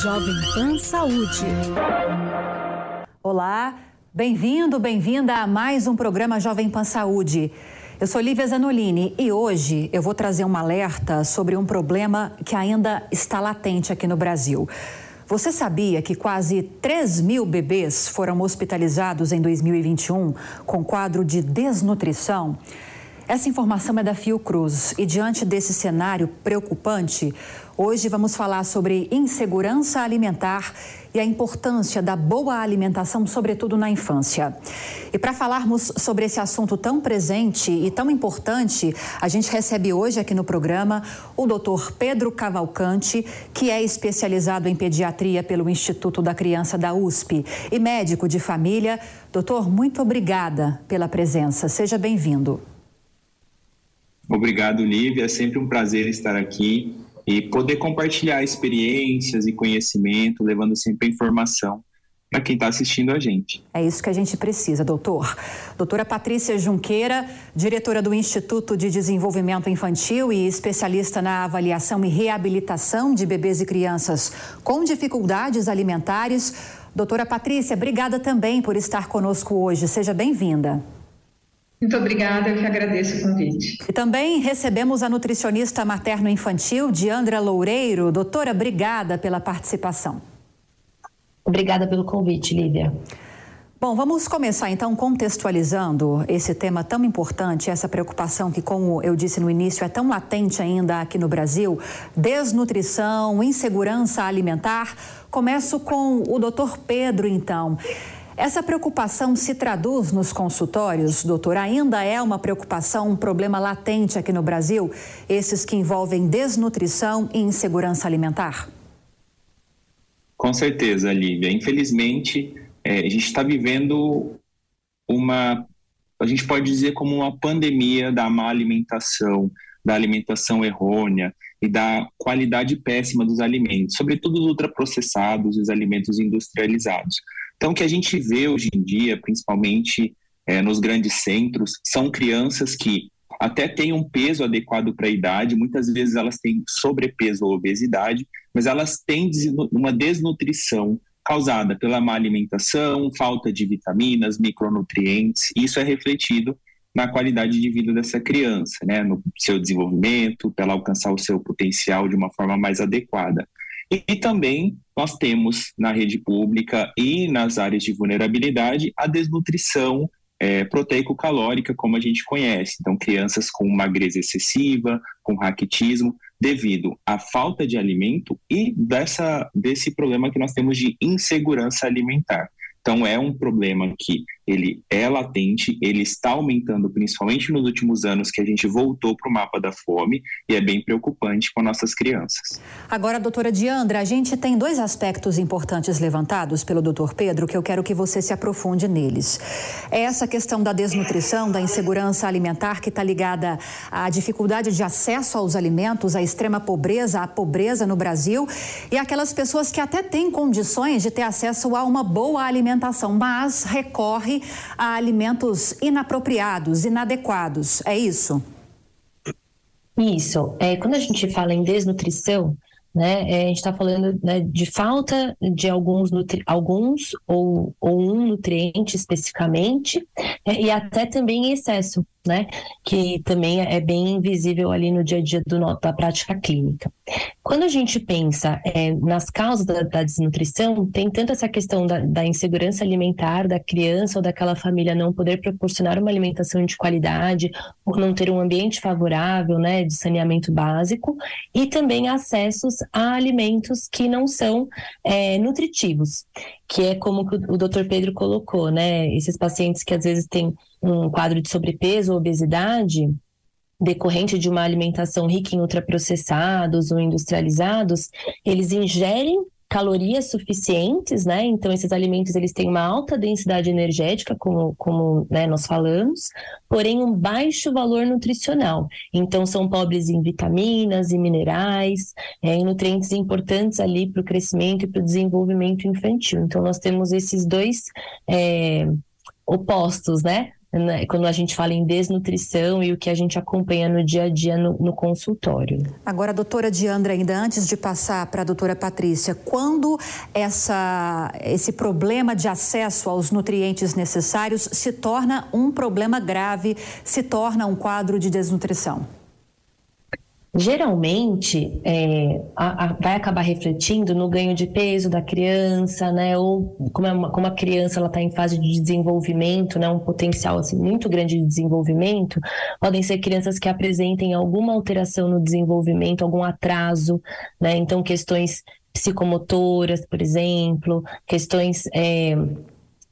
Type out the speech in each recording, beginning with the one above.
Jovem Pan Saúde. Olá, bem-vindo, bem-vinda a mais um programa Jovem Pan Saúde. Eu sou Lívia Zanolini e hoje eu vou trazer um alerta sobre um problema que ainda está latente aqui no Brasil. Você sabia que quase 3 mil bebês foram hospitalizados em 2021 com quadro de desnutrição? Essa informação é da Fiocruz e, diante desse cenário preocupante, hoje vamos falar sobre insegurança alimentar e a importância da boa alimentação, sobretudo na infância. E para falarmos sobre esse assunto tão presente e tão importante, a gente recebe hoje aqui no programa o doutor Pedro Cavalcante, que é especializado em pediatria pelo Instituto da Criança da USP e médico de família. Doutor, muito obrigada pela presença. Seja bem-vindo. Obrigado, Lívia. É sempre um prazer estar aqui e poder compartilhar experiências e conhecimento, levando sempre informação para quem está assistindo a gente. É isso que a gente precisa, doutor. Doutora Patrícia Junqueira, diretora do Instituto de Desenvolvimento Infantil e especialista na avaliação e reabilitação de bebês e crianças com dificuldades alimentares. Doutora Patrícia, obrigada também por estar conosco hoje. Seja bem-vinda. Muito obrigada, eu que agradeço o convite. E também recebemos a nutricionista materno-infantil, Diandra Loureiro. Doutora, obrigada pela participação. Obrigada pelo convite, Lívia. Bom, vamos começar então contextualizando esse tema tão importante, essa preocupação que, como eu disse no início, é tão latente ainda aqui no Brasil: desnutrição, insegurança alimentar. Começo com o doutor Pedro, então. Essa preocupação se traduz nos consultórios, doutor? Ainda é uma preocupação, um problema latente aqui no Brasil, esses que envolvem desnutrição e insegurança alimentar? Com certeza, Lívia. Infelizmente, é, a gente está vivendo uma, a gente pode dizer como uma pandemia da má alimentação, da alimentação errônea e da qualidade péssima dos alimentos, sobretudo os ultraprocessados e os alimentos industrializados. Então, o que a gente vê hoje em dia, principalmente é, nos grandes centros, são crianças que até têm um peso adequado para a idade, muitas vezes elas têm sobrepeso ou obesidade, mas elas têm uma desnutrição causada pela má alimentação, falta de vitaminas, micronutrientes, isso é refletido na qualidade de vida dessa criança, né, no seu desenvolvimento, para ela alcançar o seu potencial de uma forma mais adequada. E, também nós temos na rede pública e nas áreas de vulnerabilidade a desnutrição é, proteico-calórica, como a gente conhece. Então, crianças com magreza excessiva, com raquitismo, devido à falta de alimento e dessa, desse problema que nós temos de insegurança alimentar. Então, é um problema que ele é latente, ele está aumentando principalmente nos últimos anos que a gente voltou para o mapa da fome e é bem preocupante com nossas crianças. Agora, doutora Diandra, a gente tem dois aspectos importantes levantados pelo doutor Pedro que eu quero que você se aprofunde neles. É essa questão da desnutrição, da insegurança alimentar que está ligada à dificuldade de acesso aos alimentos, à extrema pobreza, à pobreza no Brasil e aquelas pessoas que até têm condições de ter acesso a uma boa alimentação, mas recorrem a alimentos inapropriados, inadequados. É isso? Isso. É, quando a gente fala em desnutrição, né, é, a gente está falando né, de falta de alguns, alguns ou, ou um nutriente especificamente, é, e até também excesso né? Que também é bem visível ali no dia a dia do, da prática clínica. Quando a gente pensa é, nas causas da, da, desnutrição, tem tanto essa questão da, da, insegurança alimentar da criança ou daquela família não poder proporcionar uma alimentação de qualidade ou não ter um ambiente favorável, né, de saneamento básico, e também acessos a alimentos que não são é, nutritivos, que é como o doutor Pedro colocou, né? Esses pacientes que às vezes têm um quadro de sobrepeso ou obesidade decorrente de uma alimentação rica em ultraprocessados ou industrializados, eles ingerem calorias suficientes, né? Então esses alimentos eles têm uma alta densidade energética, como, como né, nós falamos, porém um baixo valor nutricional. Então são pobres em vitaminas e minerais, é, em nutrientes importantes ali para o crescimento e para o desenvolvimento infantil. Então nós temos esses dois é, opostos, né? Né, quando a gente fala em desnutrição e o que a gente acompanha no dia a dia no, no consultório. Agora, doutora Diandra, ainda antes de passar para a doutora Patrícia, quando essa, esse problema de acesso aos nutrientes necessários se torna um problema grave, se torna um quadro de desnutrição? Geralmente é, a, a, vai acabar refletindo no ganho de peso da criança, né? Ou como, é uma, como a criança ela está em fase de desenvolvimento, né? Um potencial assim, muito grande de desenvolvimento, podem ser crianças que apresentem alguma alteração no desenvolvimento, algum atraso, né? Então questões psicomotoras, por exemplo, questões é,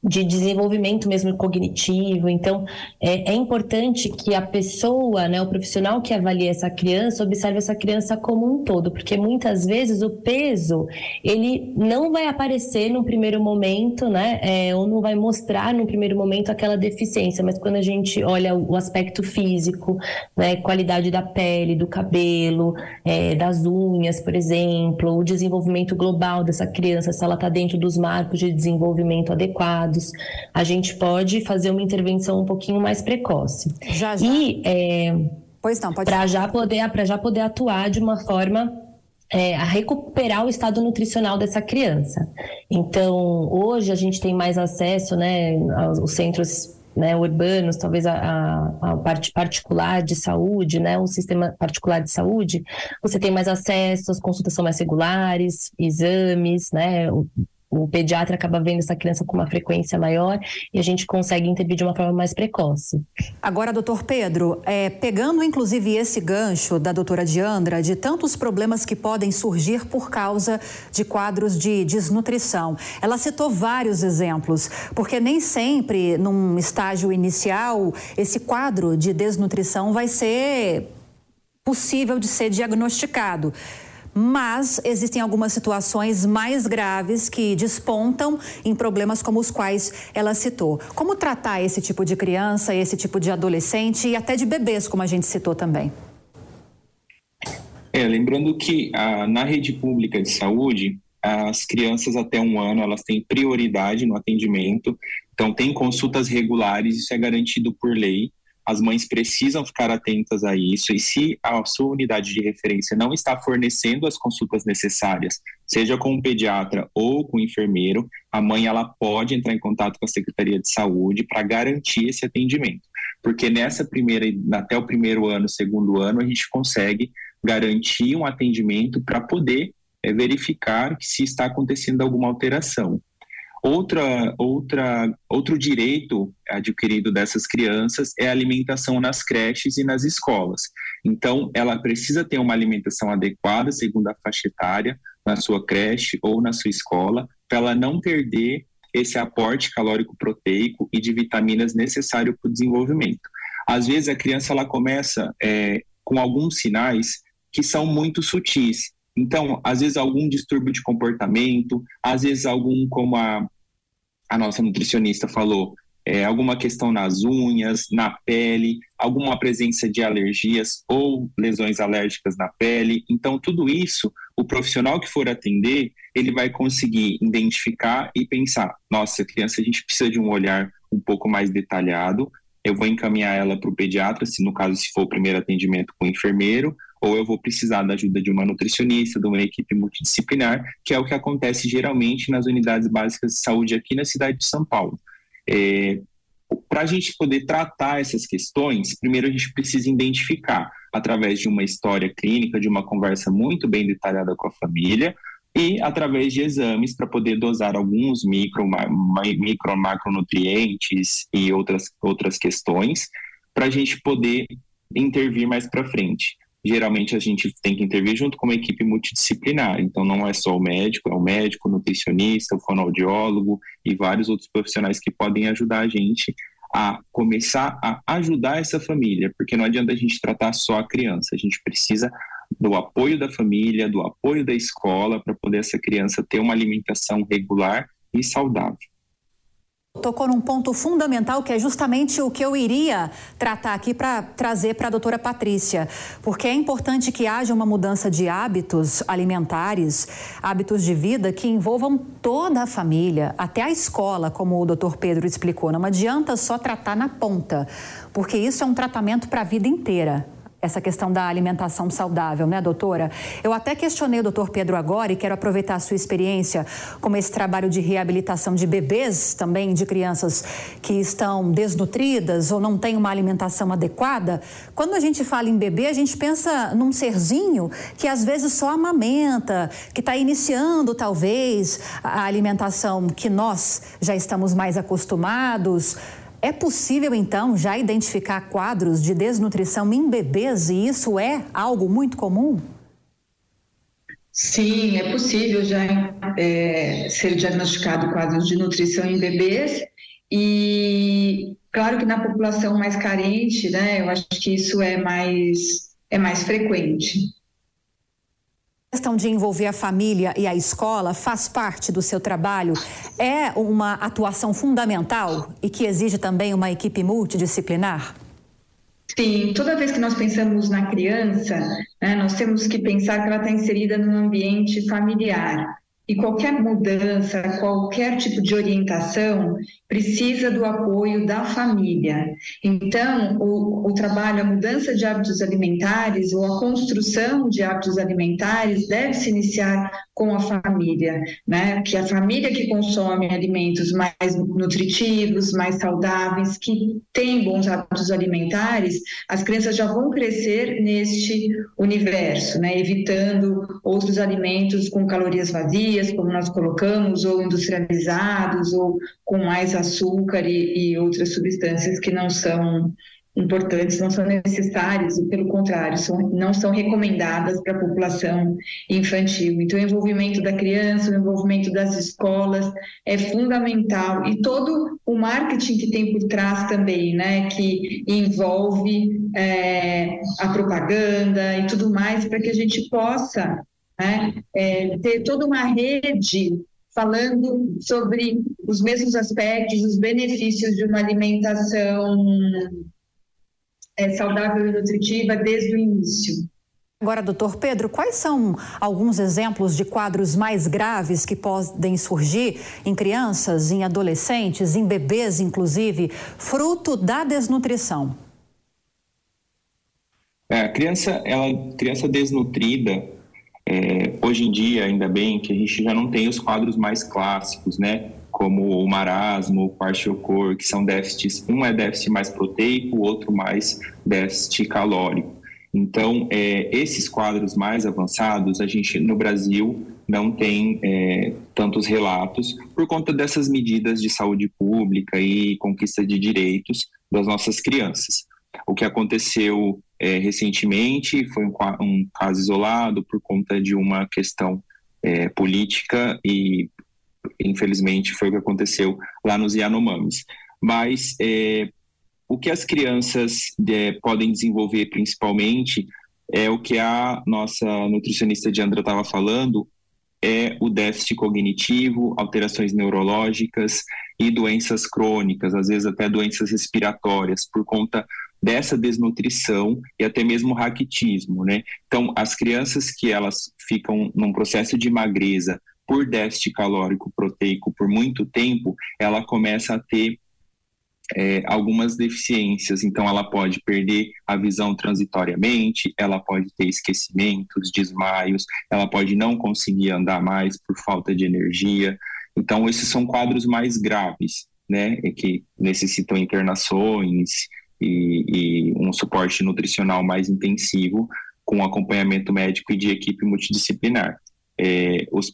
de desenvolvimento mesmo cognitivo. Então, é, é, importante que a pessoa, né, o profissional que avalie essa criança, observe essa criança como um todo, porque muitas vezes o peso ele não vai aparecer no primeiro momento, né, é, ou não vai mostrar no primeiro momento aquela deficiência, mas quando a gente olha o aspecto físico, né, qualidade da pele, do cabelo, é, das unhas, por exemplo, o desenvolvimento global dessa criança, se ela está dentro dos marcos de desenvolvimento adequado a gente pode fazer uma intervenção um pouquinho mais precoce. Já, já. E é, pois não, pode para já poder para já poder atuar de uma forma é, a recuperar o estado nutricional dessa criança. Então, hoje a gente tem mais acesso, né, aos centros né, urbanos, talvez a, a, parte particular de saúde, né, o sistema particular de saúde, você tem mais acesso, as consultas são mais regulares, exames, né, o pediatra acaba vendo essa criança com uma frequência maior e a gente consegue intervir de uma forma mais precoce. Agora, doutor Pedro, é, pegando inclusive esse gancho da doutora Diandra, de tantos problemas que podem surgir por causa de quadros de desnutrição, ela citou vários exemplos, porque nem sempre, num estágio inicial, esse quadro de desnutrição vai ser possível de ser diagnosticado mas existem algumas situações mais graves que despontam em problemas como os quais ela citou. Como tratar esse tipo de criança, esse tipo de adolescente e até de bebês, como a gente citou também? É, lembrando que ah, na rede pública de saúde, as crianças até um ano elas têm prioridade no atendimento, então tem consultas regulares, isso é garantido por lei as mães precisam ficar atentas a isso e se a sua unidade de referência não está fornecendo as consultas necessárias, seja com o pediatra ou com o enfermeiro, a mãe ela pode entrar em contato com a Secretaria de Saúde para garantir esse atendimento. Porque nessa primeira até o primeiro ano, segundo ano, a gente consegue garantir um atendimento para poder é, verificar se está acontecendo alguma alteração. Outra, outra, outro direito adquirido dessas crianças é a alimentação nas creches e nas escolas. Então, ela precisa ter uma alimentação adequada, segundo a faixa etária, na sua creche ou na sua escola, para ela não perder esse aporte calórico proteico e de vitaminas necessário para o desenvolvimento. Às vezes, a criança ela começa é, com alguns sinais que são muito sutis. Então, às vezes, algum distúrbio de comportamento, às vezes, algum, como a a nossa nutricionista falou, é, alguma questão nas unhas, na pele, alguma presença de alergias ou lesões alérgicas na pele. Então, tudo isso, o profissional que for atender, ele vai conseguir identificar e pensar: nossa, criança, a gente precisa de um olhar um pouco mais detalhado. Eu vou encaminhar ela para o pediatra, se no caso se for o primeiro atendimento com o enfermeiro, ou eu vou precisar da ajuda de uma nutricionista, de uma equipe multidisciplinar, que é o que acontece geralmente nas unidades básicas de saúde aqui na cidade de São Paulo. É, Para a gente poder tratar essas questões, primeiro a gente precisa identificar, através de uma história clínica, de uma conversa muito bem detalhada com a família, e através de exames para poder dosar alguns micro, micro macronutrientes e outras, outras questões, para a gente poder intervir mais para frente geralmente a gente tem que intervir junto com uma equipe multidisciplinar. Então, não é só o médico, é o médico, o nutricionista, o fonoaudiólogo e vários outros profissionais que podem ajudar a gente a começar a ajudar essa família, porque não adianta a gente tratar só a criança, a gente precisa do apoio da família, do apoio da escola, para poder essa criança ter uma alimentação regular e saudável. Tocou num ponto fundamental que é justamente o que eu iria tratar aqui para trazer para a doutora Patrícia, porque é importante que haja uma mudança de hábitos alimentares, hábitos de vida que envolvam toda a família, até a escola, como o doutor Pedro explicou. Não adianta só tratar na ponta, porque isso é um tratamento para a vida inteira essa questão da alimentação saudável, né, doutora? Eu até questionei o doutor Pedro agora e quero aproveitar a sua experiência como esse trabalho de reabilitação de bebês, também de crianças que estão desnutridas ou não têm uma alimentação adequada. Quando a gente fala em bebê, a gente pensa num serzinho que às vezes só amamenta, que está iniciando talvez a alimentação que nós já estamos mais acostumados. É possível, então, já identificar quadros de desnutrição em bebês e isso é algo muito comum? Sim, é possível já é, ser diagnosticado quadros de nutrição em bebês e claro que na população mais carente, né, eu acho que isso é mais, é mais frequente questão de envolver a família e a escola faz parte do seu trabalho? É uma atuação fundamental e que exige também uma equipe multidisciplinar? Sim, toda vez que nós pensamos na criança, né, nós temos que pensar que ela está inserida num ambiente familiar. E qualquer mudança, qualquer tipo de orientação precisa do apoio da família. Então, o, o, trabalho, a mudança de hábitos alimentares ou a construção de hábitos alimentares deve se iniciar com a família, né? Que a família que consome alimentos mais nutritivos, mais saudáveis, que tem bons hábitos alimentares, as crianças já vão crescer neste universo, né? Evitando outros alimentos com calorias vazias, como nós colocamos, ou industrializados, ou com mais açúcar e, e outras substâncias que não são importantes, não são necessárias, e pelo contrário, são, não são recomendadas para a população infantil. Então, o envolvimento da criança, o envolvimento das escolas é fundamental e todo o marketing que tem por trás também, né, que envolve é, a propaganda e tudo mais, para que a gente possa né, é, ter toda uma rede falando sobre os mesmos aspectos, os benefícios de uma alimentação é, saudável e nutritiva desde o início. Agora, doutor Pedro, quais são alguns exemplos de quadros mais graves que podem surgir em crianças, em adolescentes, em bebês, inclusive, fruto da desnutrição? É, a criança, ela, criança desnutrida, é, hoje em dia, ainda bem que a gente já não tem os quadros mais clássicos, né? Como o marasmo, o kwashiorkor, que são déficits. Um é déficit mais proteico, o outro mais déficit calórico. Então, é, esses quadros mais avançados, a gente no Brasil não tem é, tantos relatos por conta dessas medidas de saúde pública e conquista de direitos das nossas crianças. O que aconteceu é, recentemente, foi um, um, caso isolado por conta de uma questão é, política e, infelizmente, foi o que aconteceu lá nos Yanomamis. Mas é, o que as crianças é, podem desenvolver principalmente é o que a nossa nutricionista Diandra estava falando, é o déficit cognitivo, alterações neurológicas e doenças crônicas, às vezes até doenças respiratórias, por conta dessa desnutrição e até mesmo raquitismo, né? Então, as crianças que elas ficam num processo de magreza por déficit calórico proteico por muito tempo, ela começa a ter é, algumas deficiências. Então, ela pode perder a visão transitoriamente, ela pode ter esquecimentos, desmaios, ela pode não conseguir andar mais por falta de energia. Então, esses são quadros mais graves, né, que necessitam internações e, e um suporte nutricional mais intensivo com acompanhamento médico e de equipe multidisciplinar. É, os,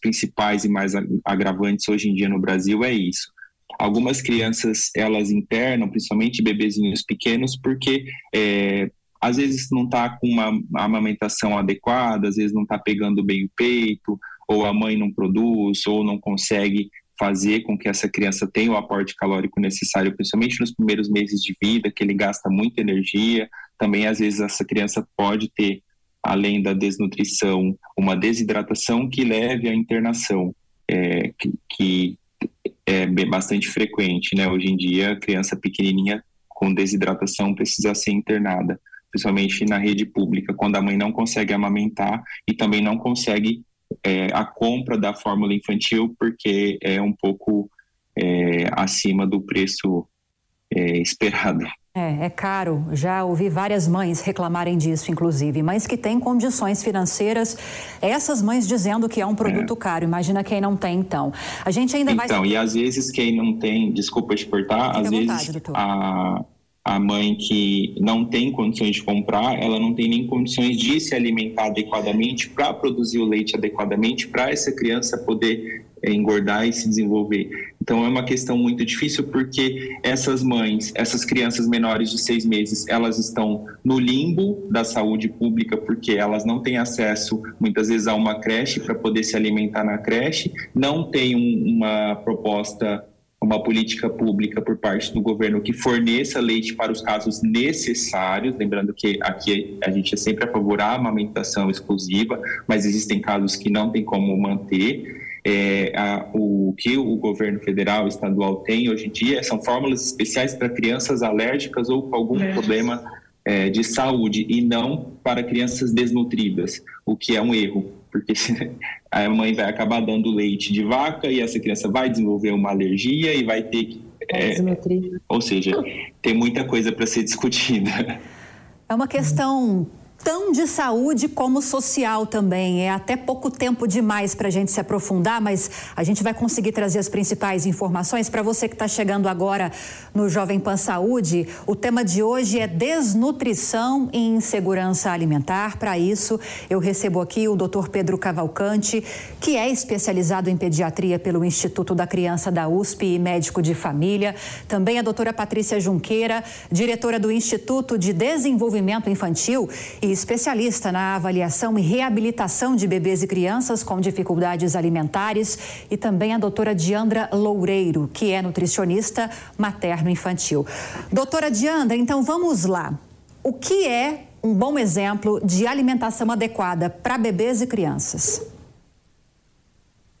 principais e mais agravantes hoje em dia no Brasil é isso. Algumas crianças elas internam, principalmente bebezinhos pequenos, porque é, às vezes não está com uma amamentação adequada, às vezes não está pegando bem o peito, ou a mãe não produz, ou não consegue fazer com que essa criança tenha o aporte calórico necessário, principalmente nos primeiros meses de vida, que ele gasta muita energia. Também, às vezes, essa criança pode ter, além da desnutrição, uma desidratação que leve à internação, é, que, que é bastante frequente, né? Hoje em dia, a criança pequenininha com desidratação precisa ser internada, principalmente na rede pública, quando a mãe não consegue amamentar e também não consegue é, a compra da fórmula infantil, porque é um pouco é, acima do preço é, esperado. É, é caro. Já ouvi várias mães reclamarem disso, inclusive, mas que têm condições financeiras. Essas mães dizendo que é um produto é. caro. Imagina quem não tem, então. A gente ainda então, vai. Então, e às vezes quem não tem, desculpa te cortar, Fique às vezes vontade, a, a mãe que não tem condições de comprar, ela não tem nem condições de se alimentar adequadamente para produzir o leite adequadamente para essa criança poder é, engordar e se desenvolver. Então é uma questão muito difícil porque essas mães, essas crianças menores de seis meses, elas estão no limbo da saúde pública porque elas não têm acesso muitas vezes a uma creche para poder se alimentar na creche, não tem um, uma proposta uma política pública por parte do governo que forneça leite para os casos necessários, lembrando que aqui a gente é sempre a favor da amamentação exclusiva, mas existem casos que não tem como manter. É, a, o que o governo federal estadual tem hoje em dia são fórmulas especiais para crianças alérgicas ou com algum é. problema é, de saúde e não para crianças desnutridas, o que é um erro, porque a mãe vai acabar dando leite de vaca e essa criança vai desenvolver uma alergia e vai ter que. É, ou seja, tem muita coisa para ser discutida. É uma questão tão de saúde como social também. É até pouco tempo demais para a gente se aprofundar, mas a gente vai conseguir trazer as principais informações para você que está chegando agora no Jovem Pan Saúde. O tema de hoje é desnutrição e insegurança alimentar. Para isso, eu recebo aqui o Dr. Pedro Cavalcante, que é especializado em pediatria pelo Instituto da Criança da USP e médico de família. Também a doutora Patrícia Junqueira, diretora do Instituto de Desenvolvimento Infantil e especialista na avaliação e reabilitação de bebês e crianças com dificuldades alimentares, e também a doutora Diandra Loureiro, que é nutricionista materno-infantil. Doutora Diandra, então vamos lá. O que é um bom exemplo de alimentação adequada para bebês e crianças?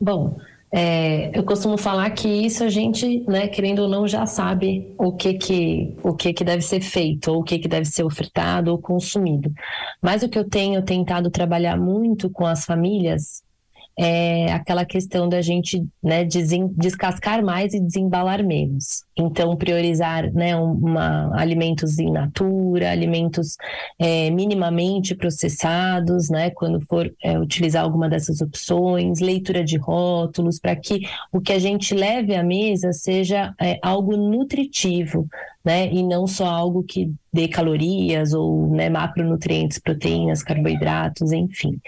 Bom, é, eu costumo falar que isso a gente, né, querendo ou não, já sabe o que que, o que, que deve ser feito, ou o que, que deve ser ofertado ou consumido. Mas o que eu tenho tentado trabalhar muito com as famílias é aquela questão da gente né, descascar mais e desembalar menos. Então, priorizar né, uma, alimentos in natura, alimentos é, minimamente processados, né, quando for é, utilizar alguma dessas opções, leitura de rótulos, para que o que a gente leve à mesa seja é, algo nutritivo, né, e não só algo que dê calorias ou né, macronutrientes, proteínas, carboidratos, enfim.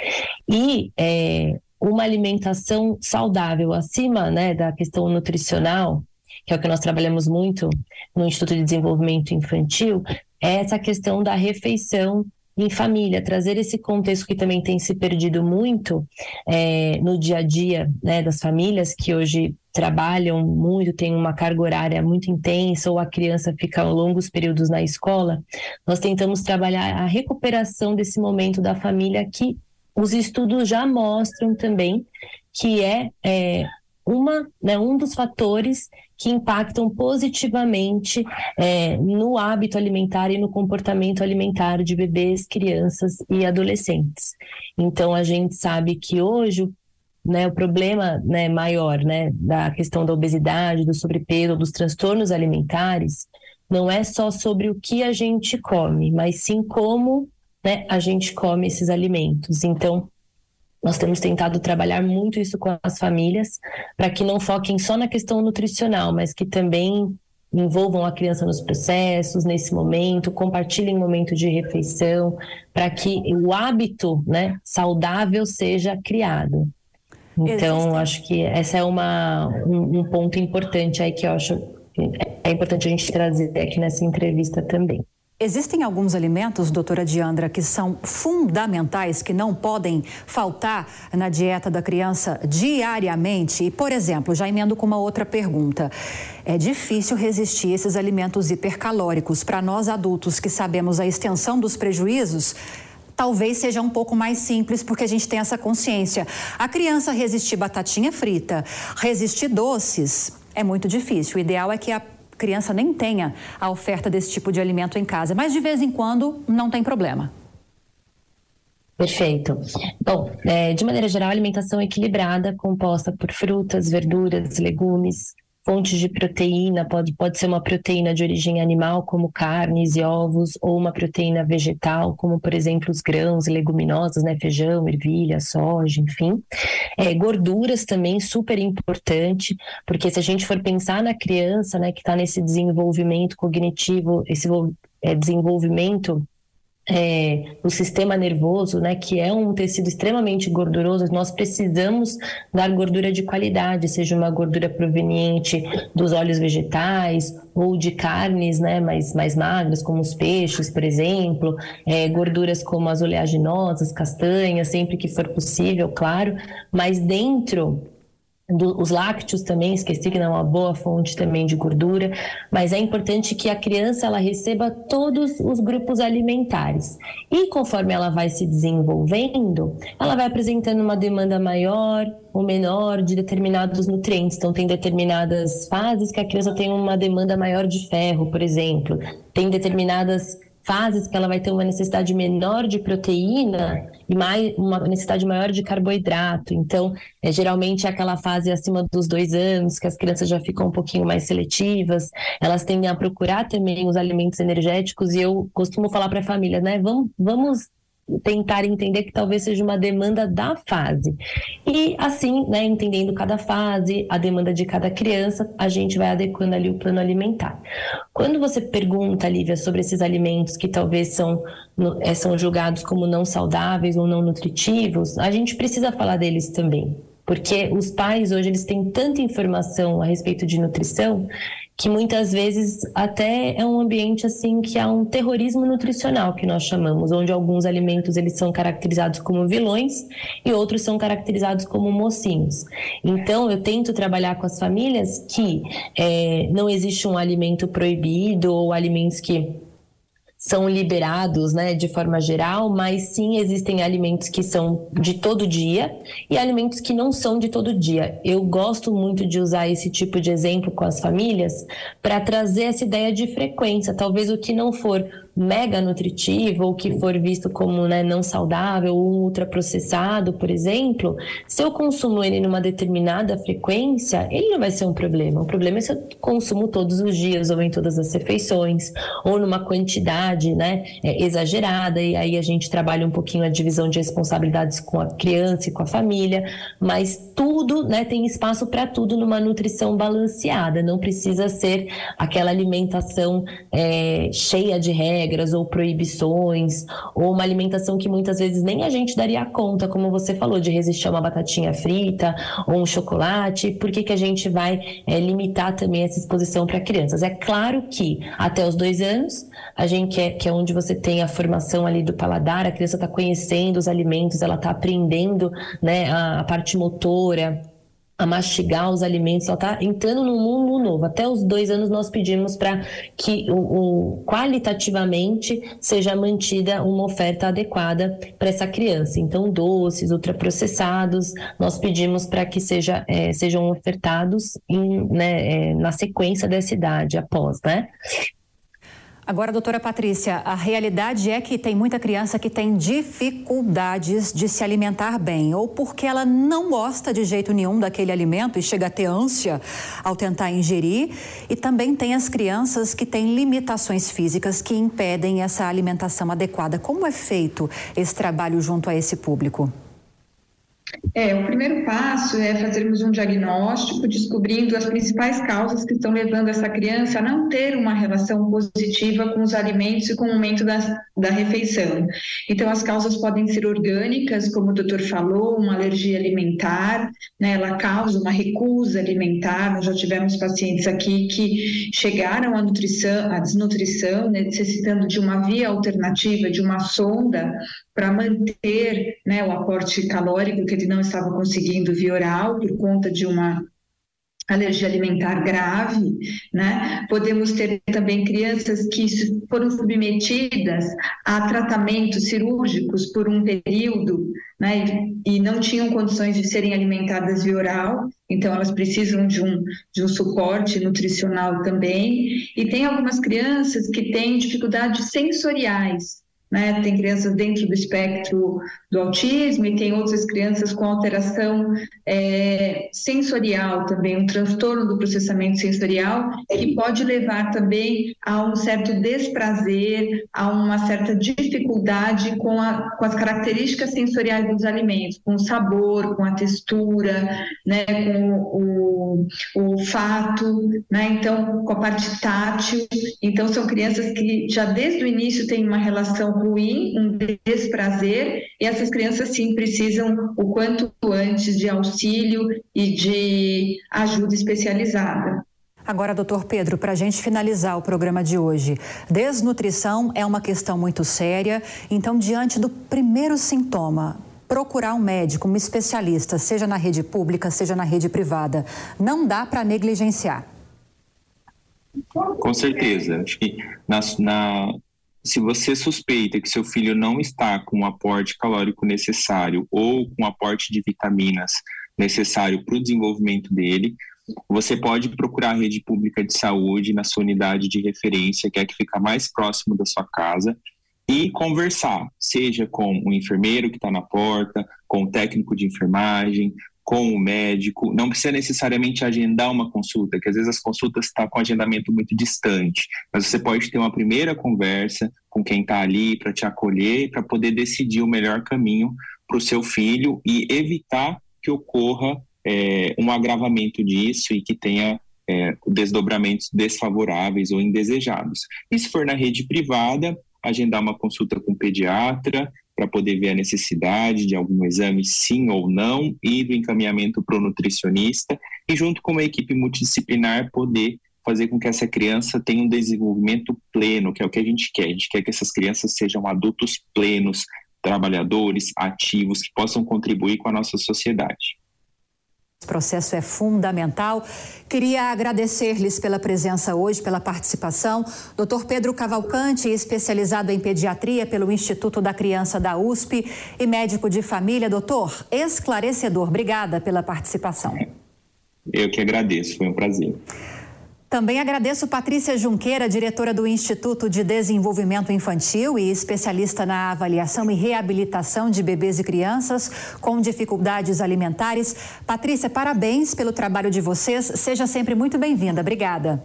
E é, uma alimentação saudável acima né, da questão nutricional, que é o que nós trabalhamos muito no Instituto de Desenvolvimento Infantil, é essa questão da refeição em família, trazer esse contexto que também tem se perdido muito é, no dia a dia né, das famílias que hoje trabalham muito, têm uma carga horária muito intensa, ou a criança fica longos períodos na escola, nós tentamos trabalhar a recuperação desse momento da família que os estudos já mostram também que é, é uma, né, um dos fatores que impactam positivamente é, no hábito alimentar e no comportamento alimentar de bebês, crianças e adolescentes. Então, a gente sabe que hoje né, o problema né, maior né, da questão da obesidade, do sobrepeso, dos transtornos alimentares, não é só sobre o que a gente come, mas sim como né, a gente come esses alimentos. Então, nós temos tentado trabalhar muito isso com as famílias, para que não foquem só na questão nutricional, mas que também envolvam a criança nos processos, nesse momento, compartilhem momento de refeição, para que o hábito né, saudável seja criado. Então, Existem. acho que essa é uma, um, um ponto importante aí que eu acho é importante a gente trazer aqui nessa entrevista também. Existem alguns alimentos, doutora Diandra, que são fundamentais, que não podem faltar na dieta da criança diariamente. E, por exemplo, já emendo com uma outra pergunta. É difícil resistir a esses alimentos hipercalóricos. Para nós adultos que sabemos a extensão dos prejuízos, talvez seja um pouco mais simples, porque a gente tem essa consciência. A criança resistir batatinha frita, resistir doces, é muito difícil. O ideal é que a criança nem tenha a oferta desse tipo de alimento em casa, mas de vez em quando não tem problema. Perfeito. Bom, é, de maneira geral, alimentação equilibrada, composta por frutas, verduras, legumes, fontes de proteína, pode, pode ser uma proteína de origem animal, como carnes e ovos, ou uma proteína vegetal, como, por exemplo, os grãos leguminosas, né? Feijão, ervilha, soja, enfim. É, gorduras também, super importante, porque se a gente for pensar na criança, né, que está nesse desenvolvimento cognitivo, esse é, desenvolvimento é, o sistema nervoso, né, que é um tecido extremamente gorduroso, nós precisamos dar gordura de qualidade, seja uma gordura proveniente dos óleos vegetais ou de carnes né, mais, mais magras, como os peixes, por exemplo, é, gorduras como as oleaginosas, castanhas, sempre que for possível, claro, mas dentro do, os lácteos também, esqueci que não é uma boa fonte também de gordura, mas é importante que a criança ela receba todos os grupos alimentares. E conforme ela vai se desenvolvendo, ela vai apresentando uma demanda maior ou menor de determinados nutrientes. Então, tem determinadas fases que a criança tem uma demanda maior de ferro, por exemplo. Tem determinadas fases que ela vai ter uma necessidade menor de proteína e mais, uma necessidade maior de carboidrato. Então, é, geralmente é aquela fase acima dos dois anos, que as crianças já ficam um pouquinho mais seletivas, elas tendem a procurar também os alimentos energéticos, e eu costumo falar para a família, né? Vamos, vamos tentar entender que talvez seja uma demanda da fase. E assim, né, entendendo cada fase, a demanda de cada criança, a gente vai adequando ali o plano alimentar. Quando você pergunta, Lívia, sobre esses alimentos que talvez são, é, são julgados como não saudáveis ou não nutritivos, a gente precisa falar deles também. Porque os pais hoje eles têm tanta informação a respeito de nutrição que muitas vezes até é um ambiente assim que há um terrorismo nutricional que nós chamamos, onde alguns alimentos eles são caracterizados como vilões e outros são caracterizados como mocinhos. Então eu tento trabalhar com as famílias que é, não existe um alimento proibido ou alimentos que são liberados, né, de forma geral, mas sim existem alimentos que são de todo dia e alimentos que não são de todo dia. Eu gosto muito de usar esse tipo de exemplo com as famílias para trazer essa ideia de frequência. Talvez o que não for mega nutritivo ou que for visto como né, não saudável ou ultraprocessado, por exemplo, se eu consumo ele numa determinada frequência, ele não vai ser um problema. O problema é se eu consumo todos os dias ou em todas as refeições ou numa quantidade né, é, exagerada e aí a gente trabalha um pouquinho a divisão de responsabilidades com a criança e com a família, mas tudo, né, tem espaço para tudo numa nutrição balanceada, não precisa ser aquela alimentação é, cheia de regras regras ou proibições, ou uma alimentação que muitas vezes nem a gente daria conta, como você falou, de resistir a uma batatinha frita ou um chocolate. Por que, que a gente vai é, limitar também essa exposição para crianças? É claro que até os dois anos, a gente quer que é onde você tem a formação ali do paladar, a criança está conhecendo os alimentos, ela está aprendendo né, a, a parte motora a mastigar os alimentos, ela está entrando num mundo novo. Até os dois anos nós pedimos para que o, o, qualitativamente seja mantida uma oferta adequada para essa criança. Então, doces, ultraprocessados, nós pedimos para que seja, é, sejam ofertados em, né, é, na sequência dessa idade, após, né? Agora, doutora Patrícia, a realidade é que tem muita criança que tem dificuldades de se alimentar bem, ou porque ela não gosta de jeito nenhum daquele alimento e chega a ter ânsia ao tentar ingerir, e também tem as crianças que têm limitações físicas que impedem essa alimentação adequada. Como é feito esse trabalho junto a esse público? É, o primeiro passo é fazermos um diagnóstico, descobrindo as principais causas que estão levando essa criança a não ter uma relação positiva com os alimentos e com o momento da, da refeição. Então, as causas podem ser orgânicas, como o doutor falou, uma alergia alimentar, né, ela causa uma recusa alimentar. Nós já tivemos pacientes aqui que chegaram à nutrição, à desnutrição, né, necessitando de uma via alternativa, de uma sonda para manter né, o aporte calórico que ele não estava conseguindo via oral por conta de uma alergia alimentar grave, né? Podemos ter também crianças que foram submetidas a tratamentos cirúrgicos por um período, né? E não tinham condições de serem alimentadas via oral, então elas precisam de um, de um suporte nutricional também. E tem algumas crianças que têm dificuldades sensoriais, né? Tem crianças dentro do espectro do autismo e tem outras crianças com alteração é, sensorial também, um transtorno do processamento sensorial, que pode levar também a um certo desprazer, a uma certa dificuldade com, a, com as características sensoriais dos alimentos, com o sabor, com a textura, né? com o, o né? então com a parte tátil. Então, são crianças que já desde o início têm uma relação ruim, um desprazer, e essas crianças sim precisam o quanto antes de auxílio e de ajuda especializada. Agora, doutor Pedro, para a gente finalizar o programa de hoje, desnutrição é uma questão muito séria, então, diante do primeiro sintoma, procurar um médico, um especialista, seja na rede pública, seja na rede privada, não dá para negligenciar. Com certeza. Acho que na, na, se você suspeita que seu filho não está com o aporte calórico necessário ou com o aporte de vitaminas necessário para o desenvolvimento dele, você pode procurar a rede pública de saúde na sua unidade de referência, que é a que fica mais próximo da sua casa, e conversar, seja com o enfermeiro que está na porta, com o técnico de enfermagem, com o médico, não precisa necessariamente agendar uma consulta, que às vezes as consultas estão tá com agendamento muito distante, mas você pode ter uma primeira conversa com quem está ali para te acolher, para poder decidir o melhor caminho para o seu filho e evitar que ocorra é, um agravamento disso e que tenha é, desdobramentos desfavoráveis ou indesejados. E se for na rede privada, agendar uma consulta com o pediatra, para poder ver a necessidade de algum exame, sim ou não, e do encaminhamento para o nutricionista, e junto com uma equipe multidisciplinar poder fazer com que essa criança tenha um desenvolvimento pleno, que é o que a gente quer. A gente quer que essas crianças sejam adultos plenos, trabalhadores, ativos, que possam contribuir com a nossa sociedade. Processo é fundamental. Queria agradecer-lhes pela presença hoje, pela participação. Dr. Pedro Cavalcante, especializado em pediatria pelo Instituto da Criança da USP e médico de família. Doutor, esclarecedor. Obrigada pela participação. Eu que agradeço, foi um prazer. Também agradeço Patrícia Junqueira, diretora do Instituto de Desenvolvimento Infantil e especialista na avaliação e reabilitação de bebês e crianças com dificuldades alimentares. Patrícia, parabéns pelo trabalho de vocês. Seja sempre muito bem-vinda. Obrigada.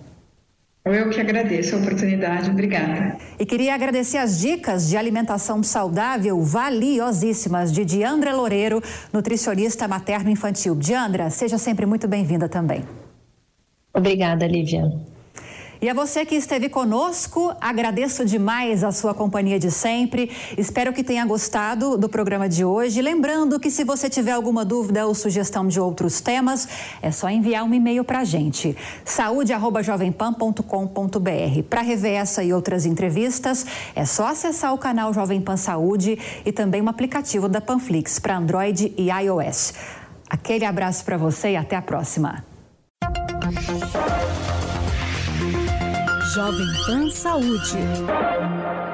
Eu que agradeço a oportunidade, obrigada. E queria agradecer as dicas de alimentação saudável valiosíssimas de Diandra Loureiro, nutricionista materno-infantil. Diandra, seja sempre muito bem-vinda também. Obrigada, Lívia. E a você que esteve conosco, agradeço demais a sua companhia de sempre. Espero que tenha gostado do programa de hoje. Lembrando que se você tiver alguma dúvida ou sugestão de outros temas, é só enviar um e-mail para a gente. saúde@jovempan.com.br. Para rever essa e outras entrevistas, é só acessar o canal Jovem Pan Saúde e também o aplicativo da Panflix para Android e iOS. Aquele abraço para você e até a próxima. Jovem Pan Saúde.